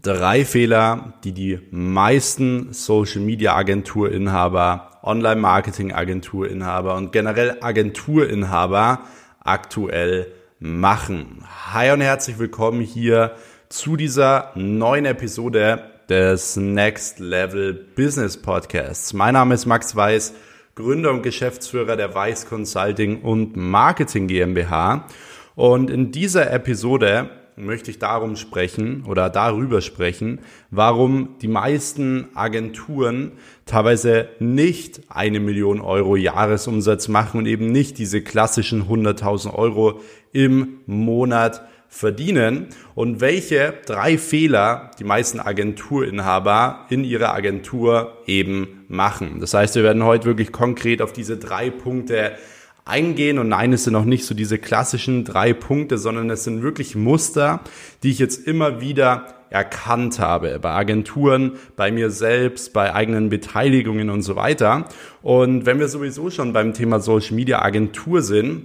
drei Fehler, die die meisten Social Media Agenturinhaber, Online Marketing Agenturinhaber und generell Agenturinhaber aktuell machen. Hi und herzlich willkommen hier zu dieser neuen Episode des Next Level Business Podcasts. Mein Name ist Max Weiß, Gründer und Geschäftsführer der Weiß Consulting und Marketing GmbH. Und in dieser Episode möchte ich darum sprechen oder darüber sprechen, warum die meisten Agenturen teilweise nicht eine Million Euro Jahresumsatz machen und eben nicht diese klassischen 100.000 Euro im Monat verdienen und welche drei Fehler die meisten Agenturinhaber in ihrer Agentur eben machen. Das heißt, wir werden heute wirklich konkret auf diese drei Punkte eingehen. Und nein, es sind auch nicht so diese klassischen drei Punkte, sondern es sind wirklich Muster, die ich jetzt immer wieder erkannt habe bei Agenturen, bei mir selbst, bei eigenen Beteiligungen und so weiter. Und wenn wir sowieso schon beim Thema Social Media Agentur sind,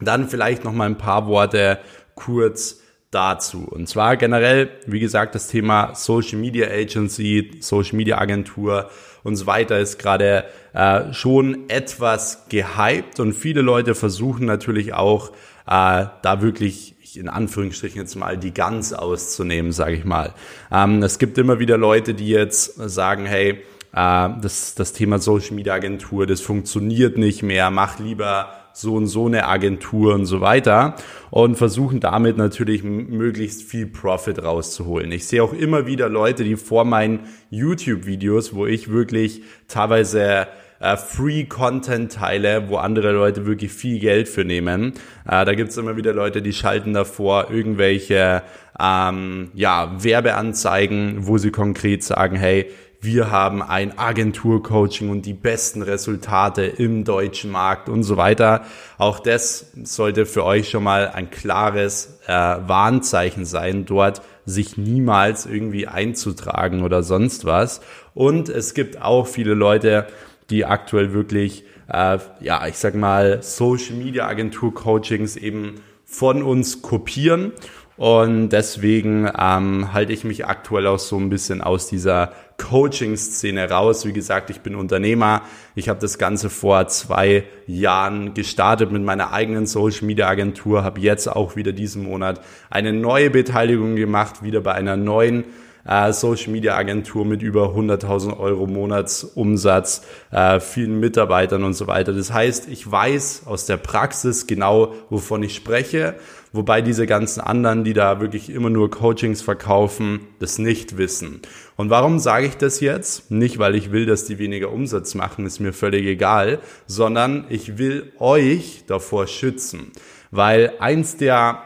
dann vielleicht noch mal ein paar Worte kurz dazu. Und zwar generell, wie gesagt, das Thema Social Media Agency, Social Media Agentur und so weiter ist gerade äh, schon etwas gehypt und viele Leute versuchen natürlich auch äh, da wirklich in Anführungsstrichen jetzt mal die Gans auszunehmen, sage ich mal. Ähm, es gibt immer wieder Leute, die jetzt sagen, hey, äh, das, das Thema Social Media Agentur, das funktioniert nicht mehr, mach lieber so und so eine Agentur und so weiter und versuchen damit natürlich möglichst viel Profit rauszuholen. Ich sehe auch immer wieder Leute, die vor meinen YouTube-Videos, wo ich wirklich teilweise äh, Free-Content teile, wo andere Leute wirklich viel Geld für nehmen. Äh, da gibt's immer wieder Leute, die schalten davor irgendwelche ähm, ja, Werbeanzeigen, wo sie konkret sagen, hey, wir haben ein Agenturcoaching und die besten Resultate im deutschen Markt und so weiter. Auch das sollte für euch schon mal ein klares äh, Warnzeichen sein, dort sich niemals irgendwie einzutragen oder sonst was. Und es gibt auch viele Leute, die aktuell wirklich, äh, ja, ich sag mal, Social Media Agentur Coachings eben von uns kopieren und deswegen ähm, halte ich mich aktuell auch so ein bisschen aus dieser Coaching-Szene raus. Wie gesagt, ich bin Unternehmer. Ich habe das Ganze vor zwei Jahren gestartet mit meiner eigenen Social-Media-Agentur, habe jetzt auch wieder diesen Monat eine neue Beteiligung gemacht, wieder bei einer neuen äh, Social Media Agentur mit über 100.000 Euro Monatsumsatz, äh, vielen Mitarbeitern und so weiter. Das heißt, ich weiß aus der Praxis genau, wovon ich spreche wobei diese ganzen anderen, die da wirklich immer nur Coachings verkaufen, das nicht wissen. Und warum sage ich das jetzt? Nicht, weil ich will, dass die weniger Umsatz machen, ist mir völlig egal, sondern ich will euch davor schützen. Weil eins der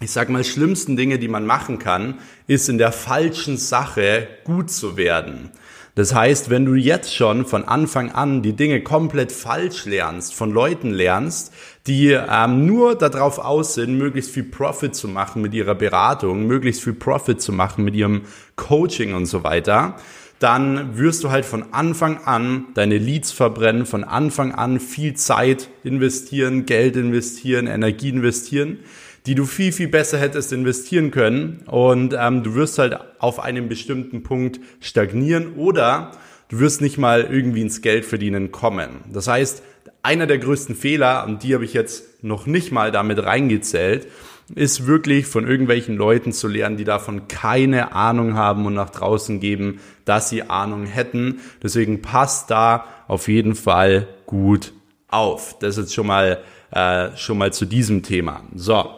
ich sag mal, schlimmsten Dinge, die man machen kann, ist in der falschen Sache gut zu werden. Das heißt, wenn du jetzt schon von Anfang an die Dinge komplett falsch lernst, von Leuten lernst, die ähm, nur darauf aus sind, möglichst viel Profit zu machen mit ihrer Beratung, möglichst viel Profit zu machen mit ihrem Coaching und so weiter, dann wirst du halt von Anfang an deine Leads verbrennen, von Anfang an viel Zeit investieren, Geld investieren, Energie investieren die du viel, viel besser hättest investieren können. Und ähm, du wirst halt auf einem bestimmten Punkt stagnieren oder du wirst nicht mal irgendwie ins Geld verdienen kommen. Das heißt, einer der größten Fehler, und die habe ich jetzt noch nicht mal damit reingezählt, ist wirklich von irgendwelchen Leuten zu lernen, die davon keine Ahnung haben und nach draußen geben, dass sie Ahnung hätten. Deswegen passt da auf jeden Fall gut auf. Das ist schon mal äh, schon mal zu diesem Thema. So,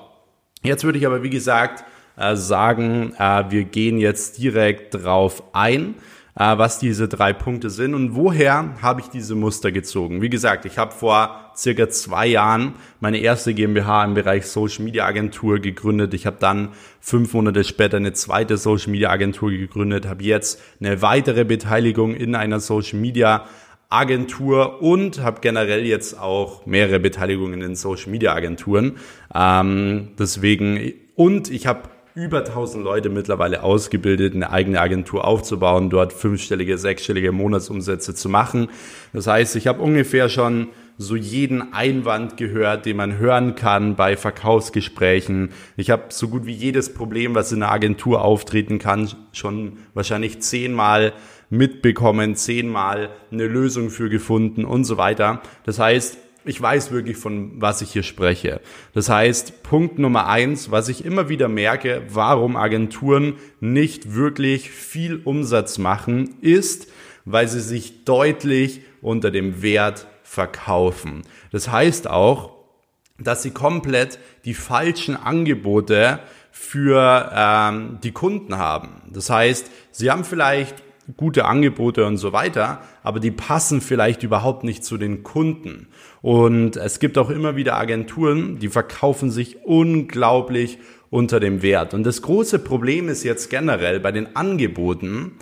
Jetzt würde ich aber, wie gesagt, äh, sagen, äh, wir gehen jetzt direkt drauf ein, äh, was diese drei Punkte sind und woher habe ich diese Muster gezogen. Wie gesagt, ich habe vor circa zwei Jahren meine erste GmbH im Bereich Social Media Agentur gegründet. Ich habe dann fünf Monate später eine zweite Social Media Agentur gegründet, habe jetzt eine weitere Beteiligung in einer Social Media Agentur und habe generell jetzt auch mehrere Beteiligungen in Social Media Agenturen. Ähm, deswegen und ich habe über 1000 Leute mittlerweile ausgebildet, eine eigene Agentur aufzubauen, dort fünfstellige, sechsstellige Monatsumsätze zu machen. Das heißt, ich habe ungefähr schon so jeden Einwand gehört, den man hören kann bei Verkaufsgesprächen. Ich habe so gut wie jedes Problem, was in einer Agentur auftreten kann, schon wahrscheinlich zehnmal mitbekommen, zehnmal eine Lösung für gefunden und so weiter. Das heißt, ich weiß wirklich, von was ich hier spreche. Das heißt, Punkt Nummer eins, was ich immer wieder merke, warum Agenturen nicht wirklich viel Umsatz machen, ist, weil sie sich deutlich unter dem Wert verkaufen. Das heißt auch, dass sie komplett die falschen Angebote für ähm, die Kunden haben. Das heißt, sie haben vielleicht gute Angebote und so weiter, aber die passen vielleicht überhaupt nicht zu den Kunden. Und es gibt auch immer wieder Agenturen, die verkaufen sich unglaublich unter dem Wert. Und das große Problem ist jetzt generell bei den Angeboten,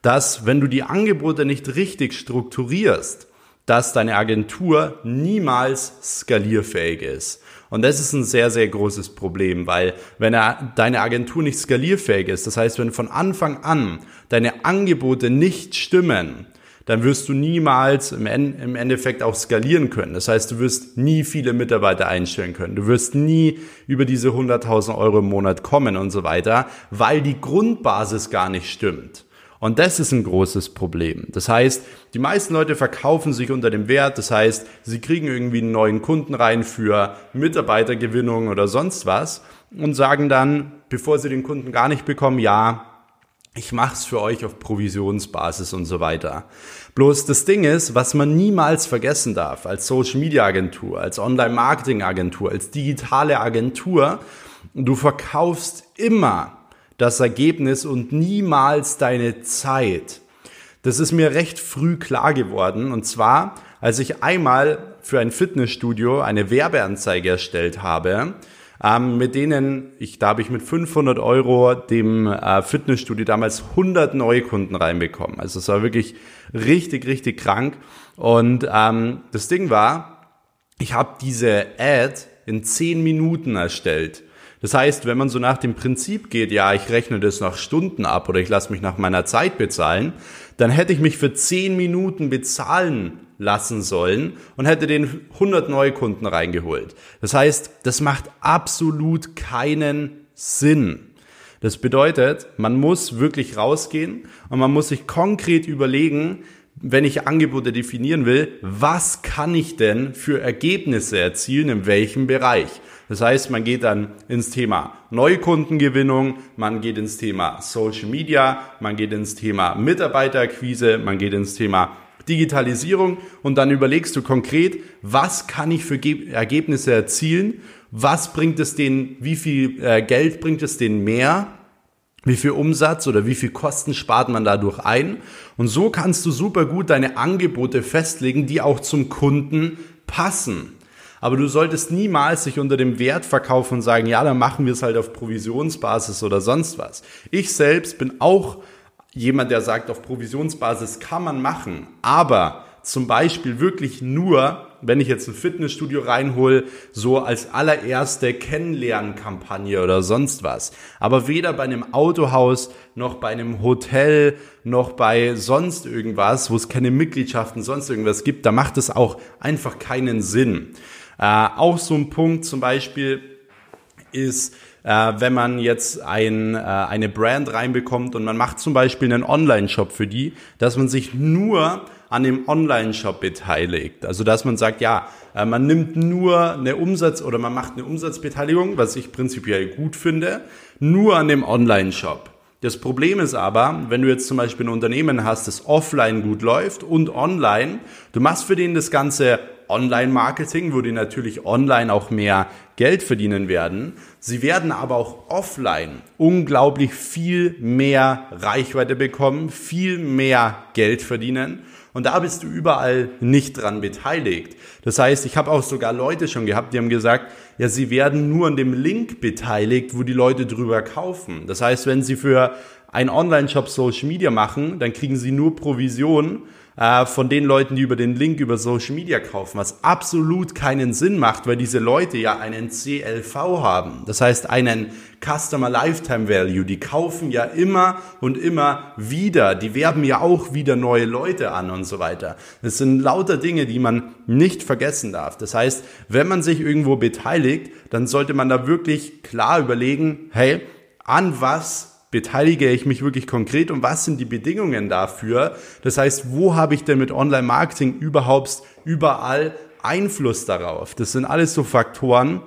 dass wenn du die Angebote nicht richtig strukturierst, dass deine Agentur niemals skalierfähig ist. Und das ist ein sehr, sehr großes Problem, weil wenn deine Agentur nicht skalierfähig ist, das heißt, wenn von Anfang an deine Angebote nicht stimmen, dann wirst du niemals im, Endeffekt auch skalieren können. Das heißt, du wirst nie viele Mitarbeiter einstellen können. Du wirst nie über diese 100.000 Euro im Monat kommen und so weiter, weil die Grundbasis gar nicht stimmt. Und das ist ein großes Problem. Das heißt, die meisten Leute verkaufen sich unter dem Wert. Das heißt, sie kriegen irgendwie einen neuen Kunden rein für Mitarbeitergewinnung oder sonst was und sagen dann, bevor sie den Kunden gar nicht bekommen, ja, ich mache es für euch auf Provisionsbasis und so weiter. Bloß das Ding ist, was man niemals vergessen darf, als Social Media Agentur, als Online Marketing Agentur, als digitale Agentur, du verkaufst immer das Ergebnis und niemals deine Zeit. Das ist mir recht früh klar geworden. Und zwar, als ich einmal für ein Fitnessstudio eine Werbeanzeige erstellt habe, ähm, mit denen, ich, da habe ich mit 500 Euro dem äh, Fitnessstudio damals 100 Neukunden reinbekommen. Also es war wirklich richtig, richtig krank. Und ähm, das Ding war, ich habe diese Ad in 10 Minuten erstellt. Das heißt, wenn man so nach dem Prinzip geht, ja, ich rechne das nach Stunden ab oder ich lasse mich nach meiner Zeit bezahlen, dann hätte ich mich für 10 Minuten bezahlen lassen sollen und hätte den 100 Neukunden reingeholt. Das heißt, das macht absolut keinen Sinn. Das bedeutet, man muss wirklich rausgehen und man muss sich konkret überlegen, wenn ich Angebote definieren will, was kann ich denn für Ergebnisse erzielen, in welchem Bereich? Das heißt, man geht dann ins Thema Neukundengewinnung, man geht ins Thema Social Media, man geht ins Thema Mitarbeiterakquise, man geht ins Thema Digitalisierung und dann überlegst du konkret, was kann ich für Ergebnisse erzielen, was bringt es denen, wie viel äh, Geld bringt es denen mehr wie viel Umsatz oder wie viel Kosten spart man dadurch ein. Und so kannst du super gut deine Angebote festlegen, die auch zum Kunden passen. Aber du solltest niemals sich unter dem Wert verkaufen und sagen, ja, dann machen wir es halt auf Provisionsbasis oder sonst was. Ich selbst bin auch jemand, der sagt, auf Provisionsbasis kann man machen, aber zum Beispiel wirklich nur, wenn ich jetzt ein Fitnessstudio reinhole, so als allererste Kennenlernkampagne oder sonst was. Aber weder bei einem Autohaus noch bei einem Hotel noch bei sonst irgendwas, wo es keine Mitgliedschaften, sonst irgendwas gibt, da macht es auch einfach keinen Sinn. Äh, auch so ein Punkt zum Beispiel ist, äh, wenn man jetzt ein, äh, eine Brand reinbekommt und man macht zum Beispiel einen Online-Shop für die, dass man sich nur an dem Online-Shop beteiligt. Also dass man sagt, ja, äh, man nimmt nur eine Umsatz oder man macht eine Umsatzbeteiligung, was ich prinzipiell gut finde, nur an dem Online-Shop. Das Problem ist aber, wenn du jetzt zum Beispiel ein Unternehmen hast, das offline gut läuft und online, du machst für den das ganze Online-Marketing, wo die natürlich online auch mehr Geld verdienen werden. Sie werden aber auch offline unglaublich viel mehr Reichweite bekommen, viel mehr Geld verdienen. Und da bist du überall nicht dran beteiligt. Das heißt, ich habe auch sogar Leute schon gehabt, die haben gesagt, ja, sie werden nur an dem Link beteiligt, wo die Leute drüber kaufen. Das heißt, wenn sie für einen Online-Shop Social Media machen, dann kriegen sie nur Provision äh, von den Leuten, die über den Link über Social Media kaufen, was absolut keinen Sinn macht, weil diese Leute ja einen CLV haben. Das heißt einen Customer Lifetime Value. Die kaufen ja immer und immer wieder. Die werben ja auch wieder neue Leute an und so weiter. Das sind lauter Dinge, die man nicht vergessen darf. Das heißt, wenn man sich irgendwo beteiligt, dann sollte man da wirklich klar überlegen, hey, an was beteilige ich mich wirklich konkret und was sind die Bedingungen dafür? Das heißt, wo habe ich denn mit Online-Marketing überhaupt überall Einfluss darauf? Das sind alles so Faktoren,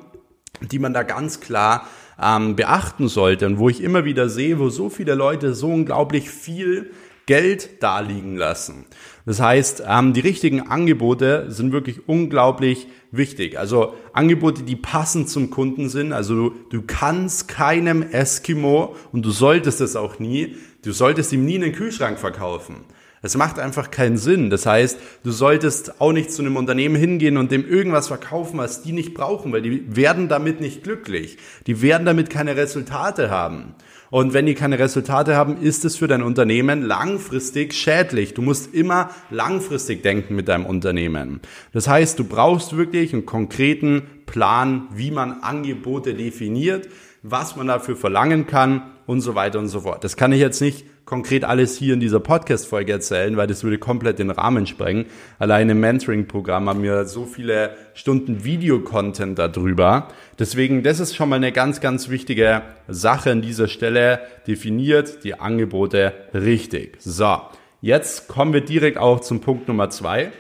die man da ganz klar ähm, beachten sollte und wo ich immer wieder sehe, wo so viele Leute so unglaublich viel Geld daliegen lassen. Das heißt, ähm, die richtigen Angebote sind wirklich unglaublich wichtig. Also Angebote, die passend zum Kunden sind. Also du, du kannst keinem Eskimo und du solltest es auch nie, du solltest ihm nie einen Kühlschrank verkaufen. Es macht einfach keinen Sinn. Das heißt, du solltest auch nicht zu einem Unternehmen hingehen und dem irgendwas verkaufen, was die nicht brauchen, weil die werden damit nicht glücklich. Die werden damit keine Resultate haben. Und wenn die keine Resultate haben, ist es für dein Unternehmen langfristig schädlich. Du musst immer langfristig denken mit deinem Unternehmen. Das heißt, du brauchst wirklich einen konkreten Plan, wie man Angebote definiert, was man dafür verlangen kann und so weiter und so fort. Das kann ich jetzt nicht konkret alles hier in dieser Podcast-Folge erzählen, weil das würde komplett den Rahmen sprengen. Allein im Mentoring-Programm haben wir so viele Stunden Video-Content darüber. Deswegen, das ist schon mal eine ganz, ganz wichtige Sache an dieser Stelle. Definiert die Angebote richtig. So, jetzt kommen wir direkt auch zum Punkt Nummer zwei.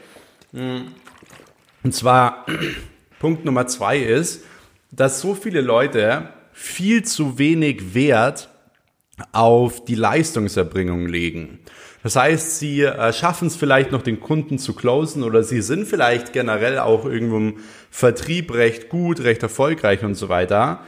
Und zwar, Punkt Nummer zwei ist, dass so viele Leute viel zu wenig Wert auf die Leistungserbringung legen. Das heißt, sie äh, schaffen es vielleicht noch den Kunden zu closen oder sie sind vielleicht generell auch irgendwo im Vertrieb recht gut, recht erfolgreich und so weiter.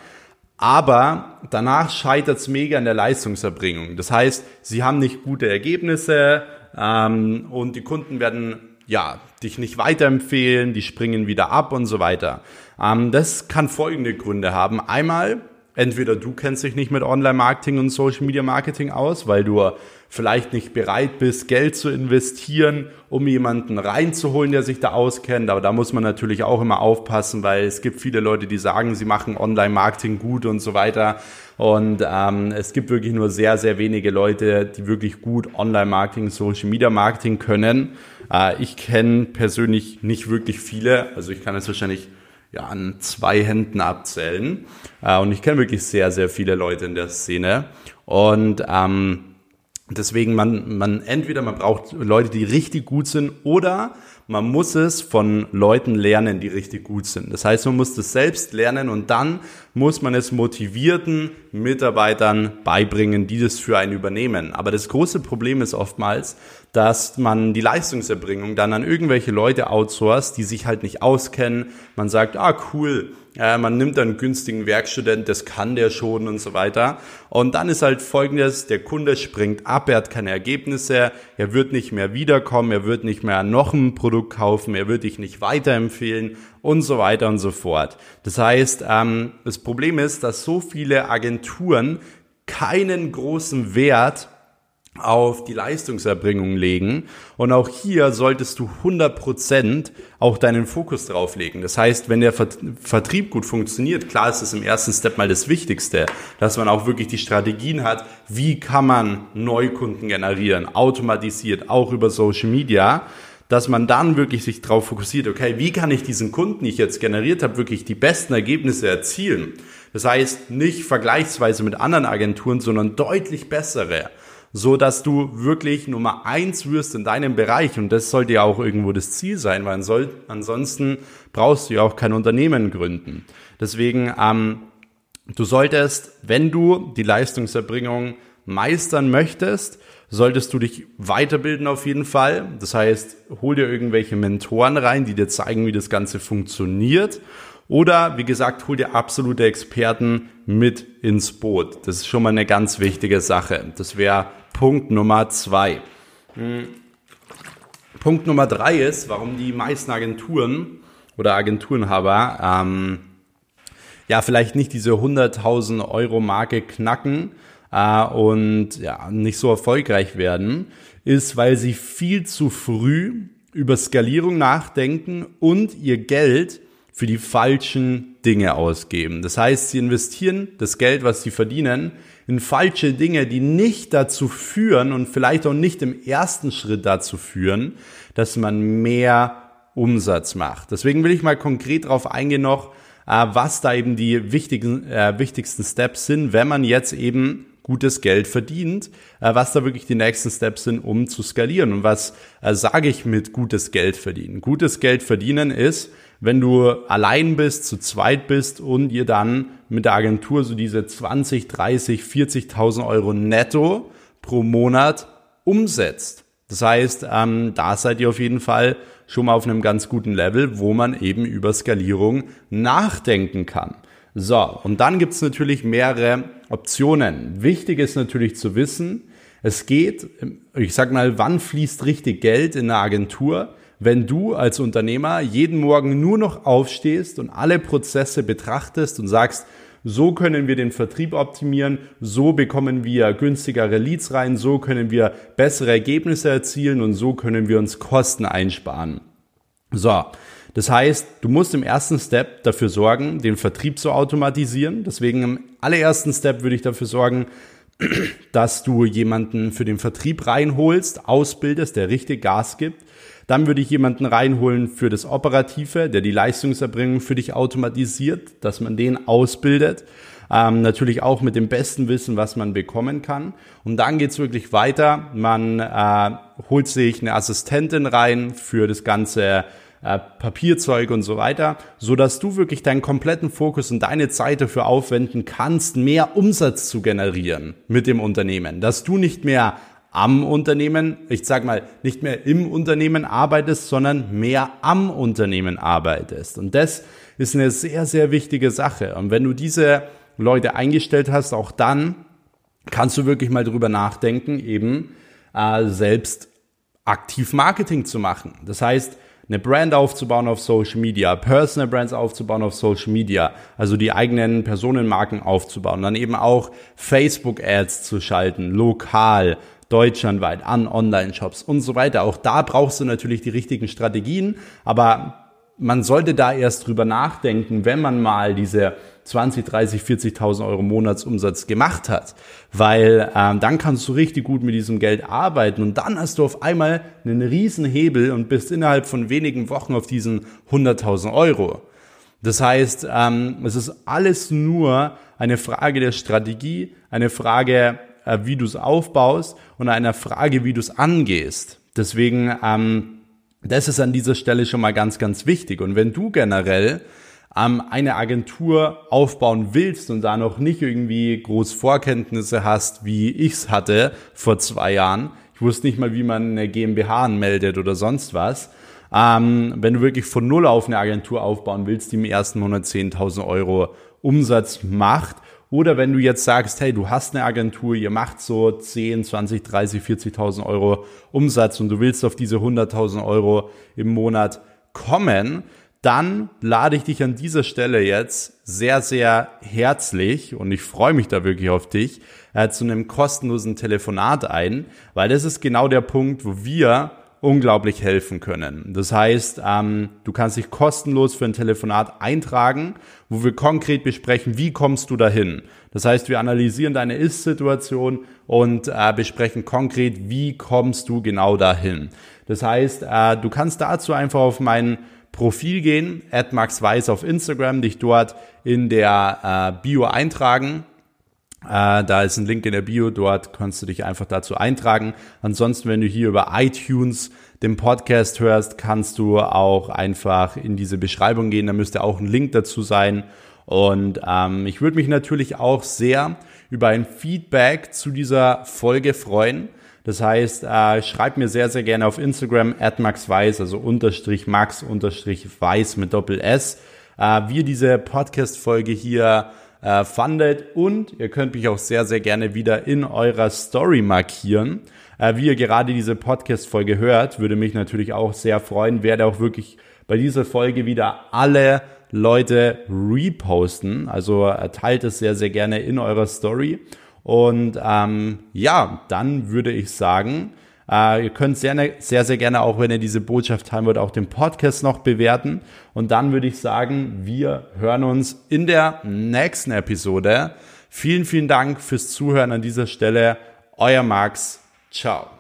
Aber danach scheitert es mega an der Leistungserbringung. Das heißt, sie haben nicht gute Ergebnisse ähm, und die Kunden werden ja dich nicht weiterempfehlen, die springen wieder ab und so weiter. Ähm, das kann folgende Gründe haben. Einmal entweder du kennst dich nicht mit Online-Marketing und Social-Media-Marketing aus, weil du vielleicht nicht bereit bist, Geld zu investieren, um jemanden reinzuholen, der sich da auskennt. Aber da muss man natürlich auch immer aufpassen, weil es gibt viele Leute, die sagen, sie machen Online-Marketing gut und so weiter. Und ähm, es gibt wirklich nur sehr, sehr wenige Leute, die wirklich gut Online-Marketing, Social-Media-Marketing können. Äh, ich kenne persönlich nicht wirklich viele. Also ich kann es wahrscheinlich ja, an zwei Händen abzählen. Äh, und ich kenne wirklich sehr, sehr viele Leute in der Szene. Und ähm, deswegen, man, man entweder man braucht Leute, die richtig gut sind, oder man muss es von Leuten lernen, die richtig gut sind. Das heißt, man muss das selbst lernen und dann muss man es motivierten Mitarbeitern beibringen, die das für einen übernehmen. Aber das große Problem ist oftmals, dass man die Leistungserbringung dann an irgendwelche Leute outsourced, die sich halt nicht auskennen. Man sagt, ah cool, äh, man nimmt einen günstigen Werkstudent, das kann der schon und so weiter. Und dann ist halt folgendes, der Kunde springt ab, er hat keine Ergebnisse, er wird nicht mehr wiederkommen, er wird nicht mehr noch ein Produkt kaufen, er wird dich nicht weiterempfehlen und so weiter und so fort. Das heißt, ähm, das Problem ist, dass so viele Agenturen keinen großen Wert auf die Leistungserbringung legen. Und auch hier solltest du 100% auch deinen Fokus drauf legen. Das heißt, wenn der Vertrieb gut funktioniert, klar ist es im ersten Step mal das Wichtigste, dass man auch wirklich die Strategien hat, wie kann man Neukunden generieren, automatisiert, auch über Social Media dass man dann wirklich sich darauf fokussiert, okay, wie kann ich diesen Kunden, die ich jetzt generiert habe, wirklich die besten Ergebnisse erzielen? Das heißt, nicht vergleichsweise mit anderen Agenturen, sondern deutlich bessere so dass du wirklich Nummer eins wirst in deinem Bereich. Und das sollte ja auch irgendwo das Ziel sein, weil ansonsten brauchst du ja auch kein Unternehmen gründen. Deswegen, ähm, du solltest, wenn du die Leistungserbringung meistern möchtest, solltest du dich weiterbilden auf jeden Fall. Das heißt, hol dir irgendwelche Mentoren rein, die dir zeigen, wie das Ganze funktioniert. Oder wie gesagt, hol dir absolute Experten mit ins Boot. Das ist schon mal eine ganz wichtige Sache. Das wäre Punkt Nummer zwei. Hm. Punkt Nummer drei ist, warum die meisten Agenturen oder Agenturenhaber ähm, ja vielleicht nicht diese 100.000 Euro Marke knacken, äh, und ja, nicht so erfolgreich werden, ist, weil sie viel zu früh über Skalierung nachdenken und ihr Geld für die falschen Dinge ausgeben. Das heißt, sie investieren das Geld, was sie verdienen, in falsche Dinge, die nicht dazu führen und vielleicht auch nicht im ersten Schritt dazu führen, dass man mehr Umsatz macht. Deswegen will ich mal konkret darauf eingehen noch, äh, was da eben die wichtigen, äh, wichtigsten Steps sind, wenn man jetzt eben gutes Geld verdient, äh, was da wirklich die nächsten Steps sind, um zu skalieren. Und was äh, sage ich mit gutes Geld verdienen? Gutes Geld verdienen ist, wenn du allein bist, zu zweit bist und ihr dann mit der Agentur so diese 20, 30, 40.000 Euro netto pro Monat umsetzt. Das heißt, ähm, da seid ihr auf jeden Fall schon mal auf einem ganz guten Level, wo man eben über Skalierung nachdenken kann. So, und dann gibt's natürlich mehrere Optionen. Wichtig ist natürlich zu wissen, es geht, ich sag mal, wann fließt richtig Geld in eine Agentur? Wenn du als Unternehmer jeden Morgen nur noch aufstehst und alle Prozesse betrachtest und sagst, so können wir den Vertrieb optimieren, so bekommen wir günstigere Leads rein, so können wir bessere Ergebnisse erzielen und so können wir uns Kosten einsparen. So, das heißt, du musst im ersten Step dafür sorgen, den Vertrieb zu automatisieren. Deswegen im allerersten Step würde ich dafür sorgen, dass du jemanden für den Vertrieb reinholst, ausbildest, der richtig Gas gibt. Dann würde ich jemanden reinholen für das Operative, der die Leistungserbringung für dich automatisiert, dass man den ausbildet. Ähm, natürlich auch mit dem besten Wissen, was man bekommen kann. Und dann geht's wirklich weiter. Man äh, holt sich eine Assistentin rein für das ganze äh, Papierzeug und so weiter, so dass du wirklich deinen kompletten Fokus und deine Zeit dafür aufwenden kannst, mehr Umsatz zu generieren mit dem Unternehmen, dass du nicht mehr am Unternehmen, ich sag mal, nicht mehr im Unternehmen arbeitest, sondern mehr am Unternehmen arbeitest. Und das ist eine sehr, sehr wichtige Sache. Und wenn du diese Leute eingestellt hast, auch dann kannst du wirklich mal drüber nachdenken, eben äh, selbst aktiv Marketing zu machen. Das heißt, eine Brand aufzubauen auf Social Media, Personal Brands aufzubauen auf Social Media, also die eigenen Personenmarken aufzubauen, dann eben auch Facebook Ads zu schalten, lokal, deutschlandweit, an Online-Shops und so weiter. Auch da brauchst du natürlich die richtigen Strategien, aber man sollte da erst drüber nachdenken, wenn man mal diese 20, 30, 40.000 Euro Monatsumsatz gemacht hat, weil ähm, dann kannst du richtig gut mit diesem Geld arbeiten und dann hast du auf einmal einen riesen Hebel und bist innerhalb von wenigen Wochen auf diesen 100.000 Euro. Das heißt, ähm, es ist alles nur eine Frage der Strategie, eine Frage, äh, wie du es aufbaust und eine Frage, wie du es angehst. Deswegen, ähm, das ist an dieser Stelle schon mal ganz, ganz wichtig. Und wenn du generell ähm, eine Agentur aufbauen willst und da noch nicht irgendwie groß Vorkenntnisse hast, wie ich's hatte vor zwei Jahren, ich wusste nicht mal, wie man eine GmbH anmeldet oder sonst was, ähm, wenn du wirklich von Null auf eine Agentur aufbauen willst, die im ersten Monat 10.000 Euro Umsatz macht, oder wenn du jetzt sagst, hey, du hast eine Agentur, ihr macht so 10, 20, 30, 40.000 Euro Umsatz und du willst auf diese 100.000 Euro im Monat kommen, dann lade ich dich an dieser Stelle jetzt sehr, sehr herzlich und ich freue mich da wirklich auf dich äh, zu einem kostenlosen Telefonat ein, weil das ist genau der Punkt, wo wir unglaublich helfen können. Das heißt, ähm, du kannst dich kostenlos für ein Telefonat eintragen, wo wir konkret besprechen, wie kommst du dahin. Das heißt, wir analysieren deine Ist-Situation und äh, besprechen konkret, wie kommst du genau dahin. Das heißt, äh, du kannst dazu einfach auf meinen Profil gehen, at Max Weiß auf Instagram, dich dort in der äh, Bio eintragen. Äh, da ist ein Link in der Bio, dort kannst du dich einfach dazu eintragen. Ansonsten, wenn du hier über iTunes den Podcast hörst, kannst du auch einfach in diese Beschreibung gehen, da müsste auch ein Link dazu sein. Und ähm, ich würde mich natürlich auch sehr über ein Feedback zu dieser Folge freuen. Das heißt, äh, schreib mir sehr, sehr gerne auf Instagram at maxweiss, also unterstrich max unterstrich weiß mit Doppel S, äh, wie ihr diese Podcast-Folge hier äh, fandet und ihr könnt mich auch sehr, sehr gerne wieder in eurer Story markieren. Äh, wie ihr gerade diese Podcast-Folge hört, würde mich natürlich auch sehr freuen, werde auch wirklich bei dieser Folge wieder alle Leute reposten. Also äh, teilt es sehr, sehr gerne in eurer Story. Und ähm, ja, dann würde ich sagen, äh, ihr könnt sehr, ne, sehr, sehr gerne auch, wenn ihr diese Botschaft teilen wollt, auch den Podcast noch bewerten. Und dann würde ich sagen, wir hören uns in der nächsten Episode. Vielen, vielen Dank fürs Zuhören an dieser Stelle. Euer Max. Ciao.